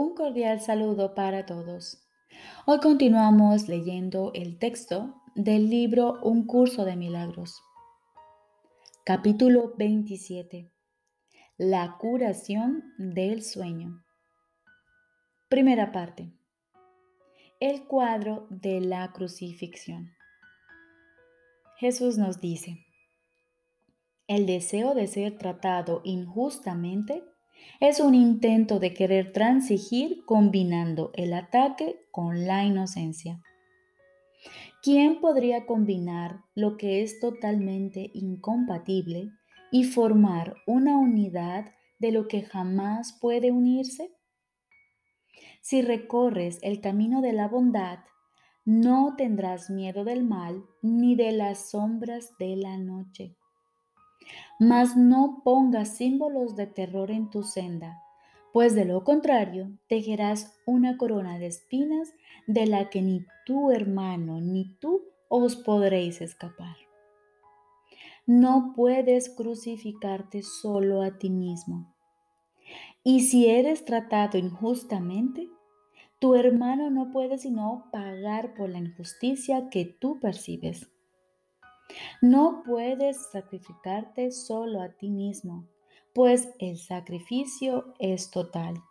Un cordial saludo para todos. Hoy continuamos leyendo el texto del libro Un curso de milagros. Capítulo 27. La curación del sueño. Primera parte. El cuadro de la crucifixión. Jesús nos dice, el deseo de ser tratado injustamente es un intento de querer transigir combinando el ataque con la inocencia. ¿Quién podría combinar lo que es totalmente incompatible y formar una unidad de lo que jamás puede unirse? Si recorres el camino de la bondad, no tendrás miedo del mal ni de las sombras de la noche mas no pongas símbolos de terror en tu senda, pues de lo contrario tejerás una corona de espinas de la que ni tu hermano ni tú os podréis escapar. No puedes crucificarte solo a ti mismo. Y si eres tratado injustamente, tu hermano no puede sino pagar por la injusticia que tú percibes. No puedes sacrificarte solo a ti mismo, pues el sacrificio es total.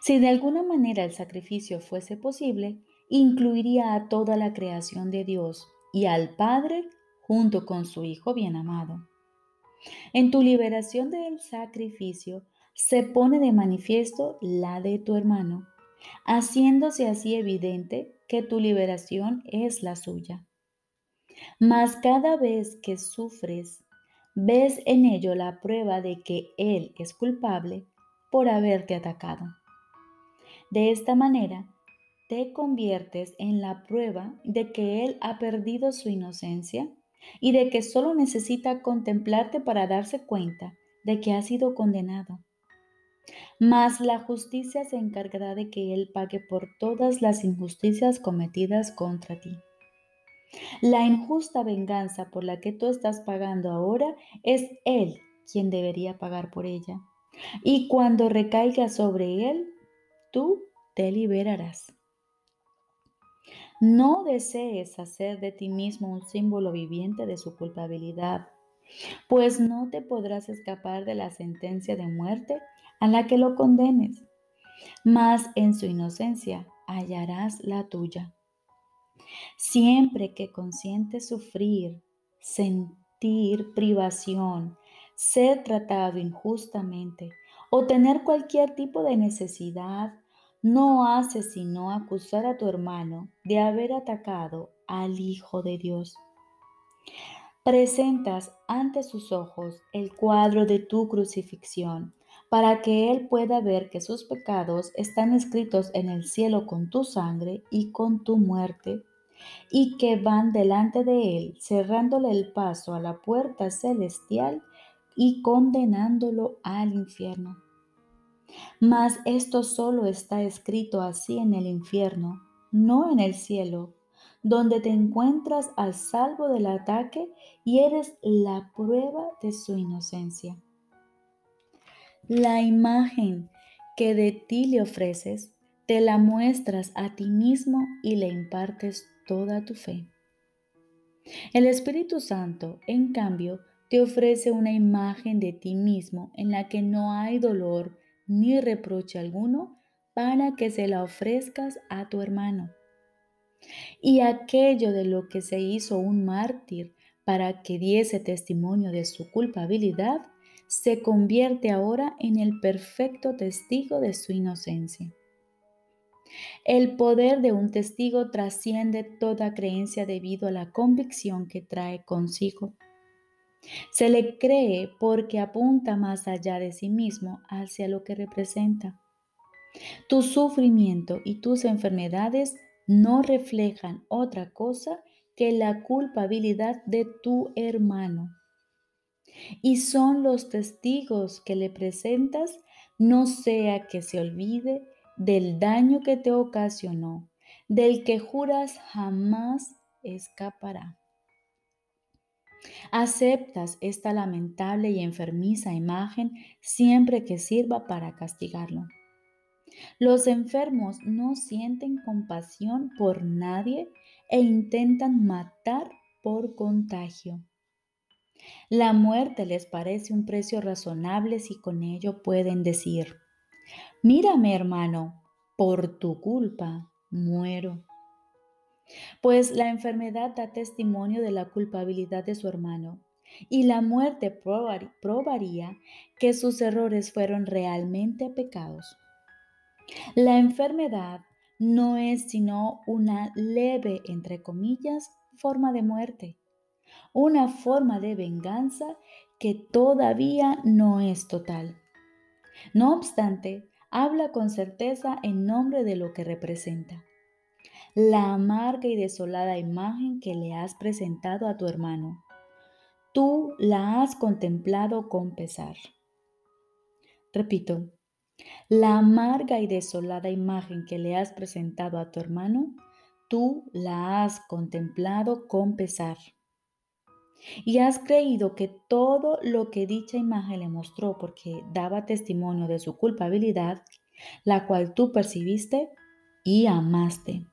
Si de alguna manera el sacrificio fuese posible, incluiría a toda la creación de Dios y al Padre junto con su Hijo bien amado. En tu liberación del sacrificio se pone de manifiesto la de tu hermano, haciéndose así evidente que tu liberación es la suya. Mas cada vez que sufres, ves en ello la prueba de que Él es culpable por haberte atacado. De esta manera, te conviertes en la prueba de que Él ha perdido su inocencia y de que solo necesita contemplarte para darse cuenta de que ha sido condenado. Mas la justicia se encargará de que Él pague por todas las injusticias cometidas contra ti. La injusta venganza por la que tú estás pagando ahora es Él quien debería pagar por ella. Y cuando recaiga sobre Él, tú te liberarás. No desees hacer de ti mismo un símbolo viviente de su culpabilidad, pues no te podrás escapar de la sentencia de muerte a la que lo condenes, mas en su inocencia hallarás la tuya. Siempre que consientes sufrir, sentir privación, ser tratado injustamente o tener cualquier tipo de necesidad, no haces sino acusar a tu hermano de haber atacado al Hijo de Dios. Presentas ante sus ojos el cuadro de tu crucifixión para que Él pueda ver que sus pecados están escritos en el cielo con tu sangre y con tu muerte y que van delante de él, cerrándole el paso a la puerta celestial y condenándolo al infierno. Mas esto solo está escrito así en el infierno, no en el cielo, donde te encuentras al salvo del ataque y eres la prueba de su inocencia. La imagen que de ti le ofreces, te la muestras a ti mismo y le impartes toda tu fe. El Espíritu Santo, en cambio, te ofrece una imagen de ti mismo en la que no hay dolor ni reproche alguno para que se la ofrezcas a tu hermano. Y aquello de lo que se hizo un mártir para que diese testimonio de su culpabilidad, se convierte ahora en el perfecto testigo de su inocencia. El poder de un testigo trasciende toda creencia debido a la convicción que trae consigo. Se le cree porque apunta más allá de sí mismo hacia lo que representa. Tu sufrimiento y tus enfermedades no reflejan otra cosa que la culpabilidad de tu hermano. Y son los testigos que le presentas, no sea que se olvide del daño que te ocasionó, del que juras jamás escapará. Aceptas esta lamentable y enfermiza imagen siempre que sirva para castigarlo. Los enfermos no sienten compasión por nadie e intentan matar por contagio. La muerte les parece un precio razonable si con ello pueden decir, mírame hermano, por tu culpa muero. Pues la enfermedad da testimonio de la culpabilidad de su hermano y la muerte probaría que sus errores fueron realmente pecados. La enfermedad no es sino una leve, entre comillas, forma de muerte, una forma de venganza que todavía no es total. No obstante, habla con certeza en nombre de lo que representa. La amarga y desolada imagen que le has presentado a tu hermano. Tú la has contemplado con pesar. Repito, la amarga y desolada imagen que le has presentado a tu hermano, tú la has contemplado con pesar. Y has creído que todo lo que dicha imagen le mostró porque daba testimonio de su culpabilidad, la cual tú percibiste y amaste.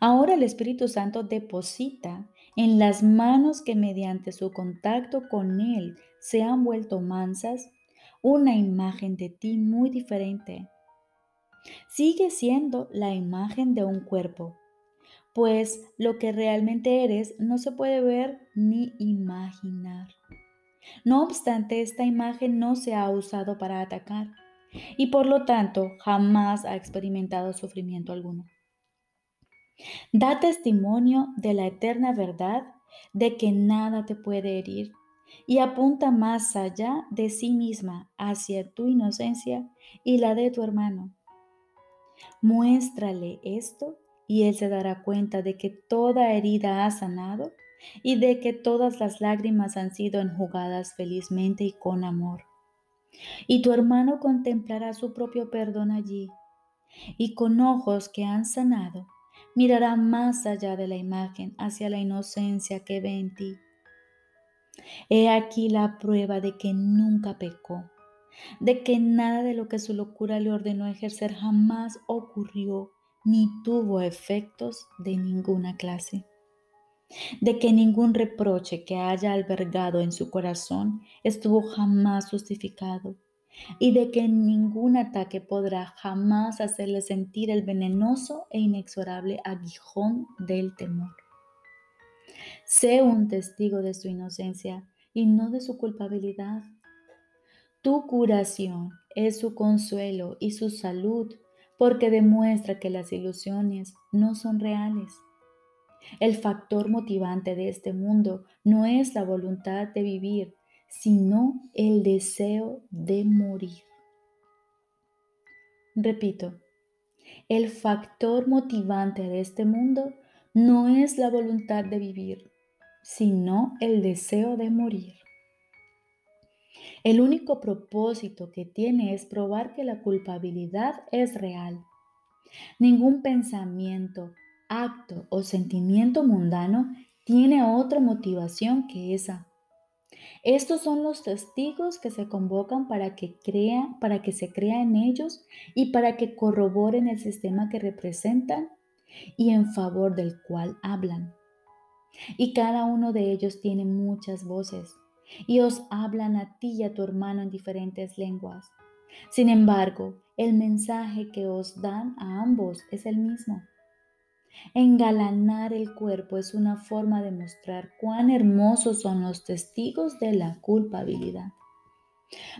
Ahora el Espíritu Santo deposita en las manos que mediante su contacto con Él se han vuelto mansas una imagen de ti muy diferente. Sigue siendo la imagen de un cuerpo, pues lo que realmente eres no se puede ver ni imaginar. No obstante, esta imagen no se ha usado para atacar y por lo tanto jamás ha experimentado sufrimiento alguno. Da testimonio de la eterna verdad de que nada te puede herir y apunta más allá de sí misma hacia tu inocencia y la de tu hermano. Muéstrale esto y él se dará cuenta de que toda herida ha sanado y de que todas las lágrimas han sido enjugadas felizmente y con amor. Y tu hermano contemplará su propio perdón allí y con ojos que han sanado mirará más allá de la imagen hacia la inocencia que ve en ti He aquí la prueba de que nunca pecó, de que nada de lo que su locura le ordenó ejercer jamás ocurrió ni tuvo efectos de ninguna clase, de que ningún reproche que haya albergado en su corazón estuvo jamás justificado y de que ningún ataque podrá jamás hacerle sentir el venenoso e inexorable aguijón del temor. Sé un testigo de su inocencia y no de su culpabilidad. Tu curación es su consuelo y su salud porque demuestra que las ilusiones no son reales. El factor motivante de este mundo no es la voluntad de vivir, sino el deseo de morir. Repito, el factor motivante de este mundo no es la voluntad de vivir, sino el deseo de morir. El único propósito que tiene es probar que la culpabilidad es real. Ningún pensamiento, acto o sentimiento mundano tiene otra motivación que esa. Estos son los testigos que se convocan para que crea, para que se crea en ellos y para que corroboren el sistema que representan y en favor del cual hablan. Y cada uno de ellos tiene muchas voces y os hablan a ti y a tu hermano en diferentes lenguas. Sin embargo, el mensaje que os dan a ambos es el mismo. Engalanar el cuerpo es una forma de mostrar cuán hermosos son los testigos de la culpabilidad.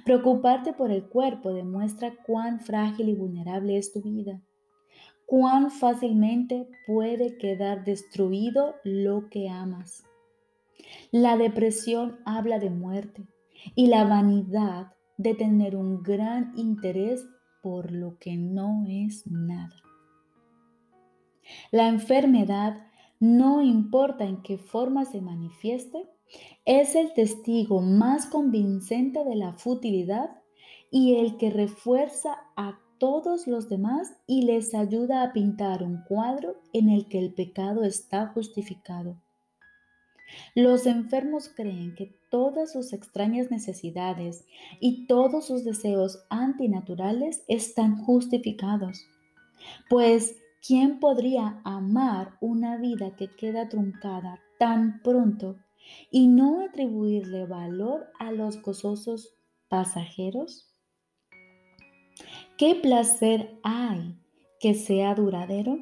Preocuparte por el cuerpo demuestra cuán frágil y vulnerable es tu vida cuán fácilmente puede quedar destruido lo que amas. La depresión habla de muerte y la vanidad de tener un gran interés por lo que no es nada. La enfermedad, no importa en qué forma se manifieste, es el testigo más convincente de la futilidad y el que refuerza a todos los demás y les ayuda a pintar un cuadro en el que el pecado está justificado. Los enfermos creen que todas sus extrañas necesidades y todos sus deseos antinaturales están justificados. Pues, ¿quién podría amar una vida que queda truncada tan pronto y no atribuirle valor a los gozosos pasajeros? ¿Qué placer hay que sea duradero?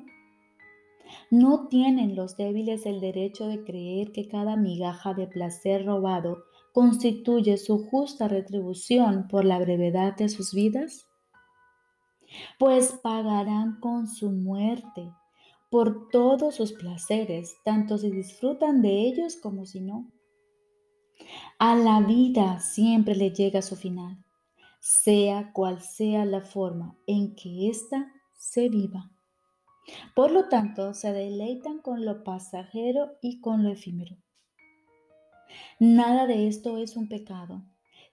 ¿No tienen los débiles el derecho de creer que cada migaja de placer robado constituye su justa retribución por la brevedad de sus vidas? Pues pagarán con su muerte por todos sus placeres, tanto si disfrutan de ellos como si no. A la vida siempre le llega su final, sea cual sea la forma en que ésta se viva. Por lo tanto, se deleitan con lo pasajero y con lo efímero. Nada de esto es un pecado,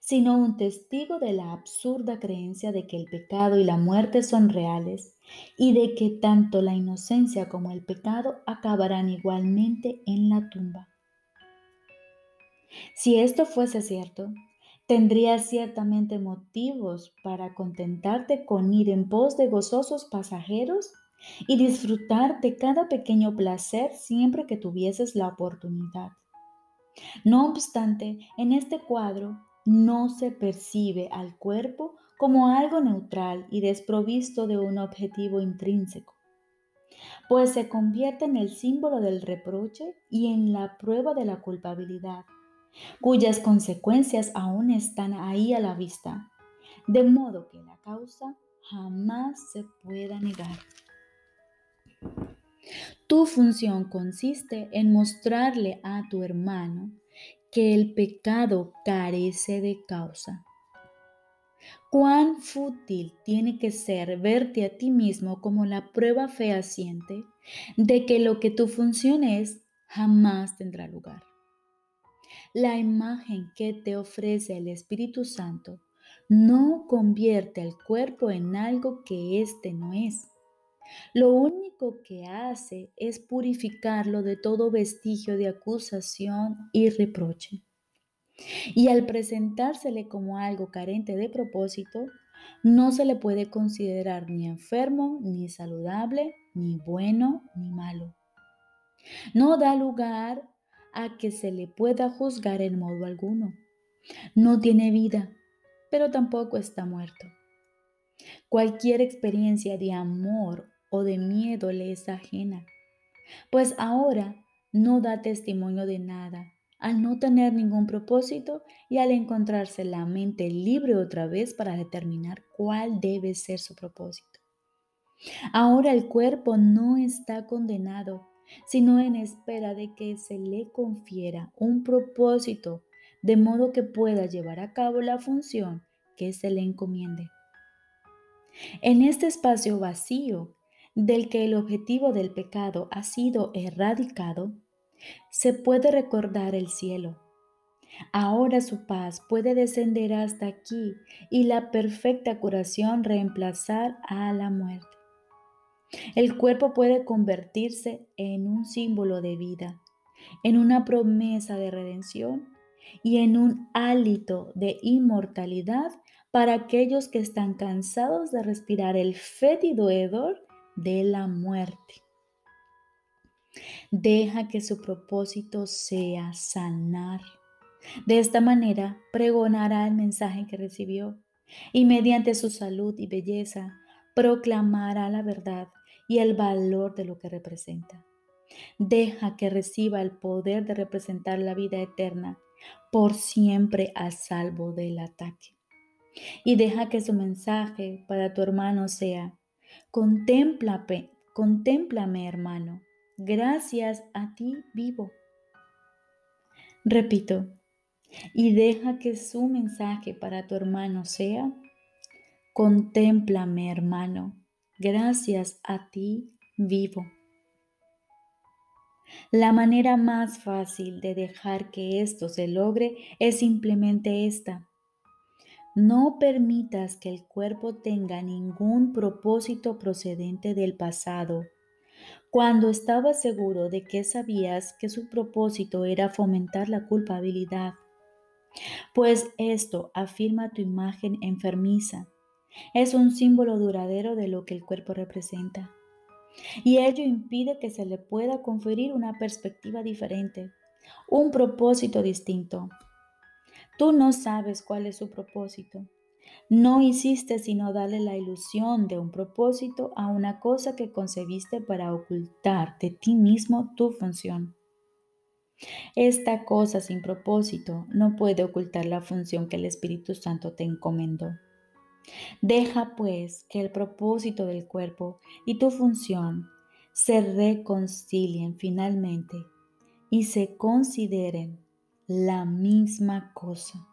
sino un testigo de la absurda creencia de que el pecado y la muerte son reales y de que tanto la inocencia como el pecado acabarán igualmente en la tumba. Si esto fuese cierto, tendrías ciertamente motivos para contentarte con ir en pos de gozosos pasajeros y disfrutar de cada pequeño placer siempre que tuvieses la oportunidad. No obstante, en este cuadro no se percibe al cuerpo como algo neutral y desprovisto de un objetivo intrínseco, pues se convierte en el símbolo del reproche y en la prueba de la culpabilidad, cuyas consecuencias aún están ahí a la vista, de modo que la causa jamás se pueda negar. Tu función consiste en mostrarle a tu hermano que el pecado carece de causa. Cuán fútil tiene que ser verte a ti mismo como la prueba fehaciente de que lo que tu función es jamás tendrá lugar. La imagen que te ofrece el Espíritu Santo no convierte al cuerpo en algo que éste no es. Lo único que hace es purificarlo de todo vestigio de acusación y reproche. Y al presentársele como algo carente de propósito, no se le puede considerar ni enfermo, ni saludable, ni bueno, ni malo. No da lugar a que se le pueda juzgar en modo alguno. No tiene vida, pero tampoco está muerto. Cualquier experiencia de amor o de miedo le es ajena, pues ahora no da testimonio de nada al no tener ningún propósito y al encontrarse la mente libre otra vez para determinar cuál debe ser su propósito. Ahora el cuerpo no está condenado, sino en espera de que se le confiera un propósito, de modo que pueda llevar a cabo la función que se le encomiende. En este espacio vacío del que el objetivo del pecado ha sido erradicado, se puede recordar el cielo. Ahora su paz puede descender hasta aquí y la perfecta curación reemplazar a la muerte. El cuerpo puede convertirse en un símbolo de vida, en una promesa de redención y en un hálito de inmortalidad para aquellos que están cansados de respirar el fétido hedor de la muerte. Deja que su propósito sea sanar. De esta manera pregonará el mensaje que recibió y mediante su salud y belleza proclamará la verdad y el valor de lo que representa. Deja que reciba el poder de representar la vida eterna por siempre a salvo del ataque. Y deja que su mensaje para tu hermano sea, Contémplame, contémplame, hermano. Gracias a ti vivo. Repito, y deja que su mensaje para tu hermano sea, contémplame, hermano. Gracias a ti vivo. La manera más fácil de dejar que esto se logre es simplemente esta. No permitas que el cuerpo tenga ningún propósito procedente del pasado, cuando estaba seguro de que sabías que su propósito era fomentar la culpabilidad, pues esto afirma tu imagen enfermiza. Es un símbolo duradero de lo que el cuerpo representa. Y ello impide que se le pueda conferir una perspectiva diferente, un propósito distinto. Tú no sabes cuál es su propósito. No hiciste sino darle la ilusión de un propósito a una cosa que concebiste para ocultar de ti mismo tu función. Esta cosa sin propósito no puede ocultar la función que el Espíritu Santo te encomendó. Deja pues que el propósito del cuerpo y tu función se reconcilien finalmente y se consideren la misma cosa.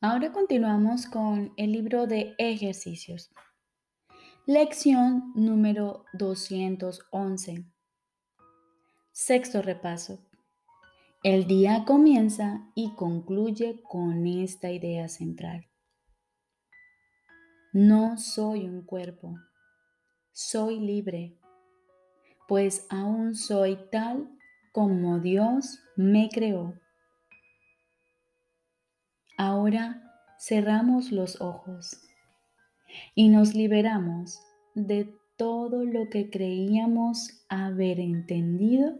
Ahora continuamos con el libro de ejercicios. Lección número 211. Sexto repaso. El día comienza y concluye con esta idea central. No soy un cuerpo, soy libre, pues aún soy tal como Dios me creó. Ahora cerramos los ojos y nos liberamos de todo lo que creíamos haber entendido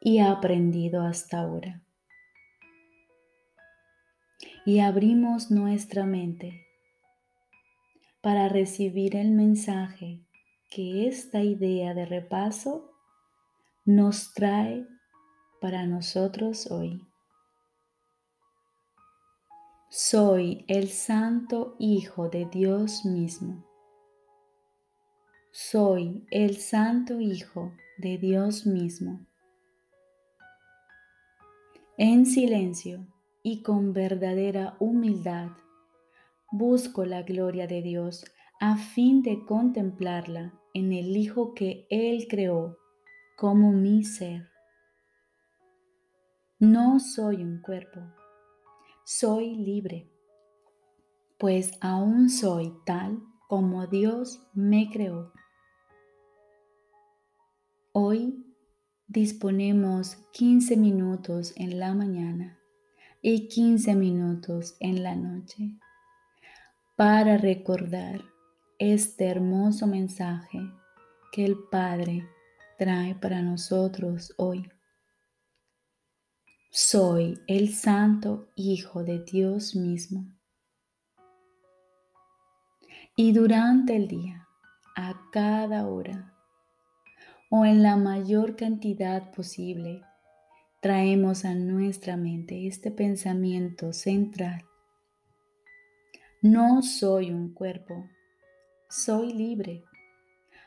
y aprendido hasta ahora. Y abrimos nuestra mente para recibir el mensaje que esta idea de repaso nos trae para nosotros hoy. Soy el Santo Hijo de Dios mismo. Soy el Santo Hijo de Dios mismo. En silencio y con verdadera humildad, busco la gloria de Dios a fin de contemplarla en el Hijo que Él creó como mi ser. No soy un cuerpo soy libre, pues aún soy tal como Dios me creó. Hoy disponemos 15 minutos en la mañana y 15 minutos en la noche para recordar este hermoso mensaje que el Padre trae para nosotros hoy. Soy el Santo Hijo de Dios mismo. Y durante el día, a cada hora, o en la mayor cantidad posible, traemos a nuestra mente este pensamiento central. No soy un cuerpo, soy libre,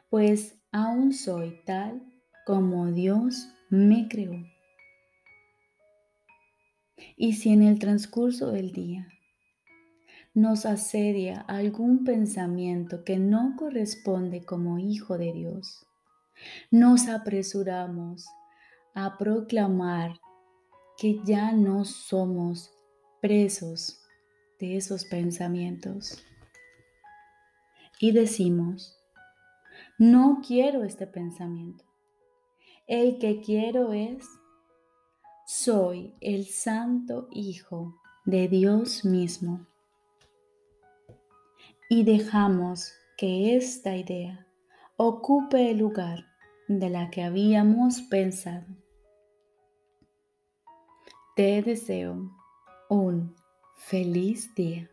pues aún soy tal como Dios me creó. Y si en el transcurso del día nos asedia algún pensamiento que no corresponde como hijo de Dios, nos apresuramos a proclamar que ya no somos presos de esos pensamientos. Y decimos, no quiero este pensamiento. El que quiero es soy el Santo Hijo de Dios mismo. Y dejamos que esta idea ocupe el lugar de la que habíamos pensado. Te deseo un feliz día.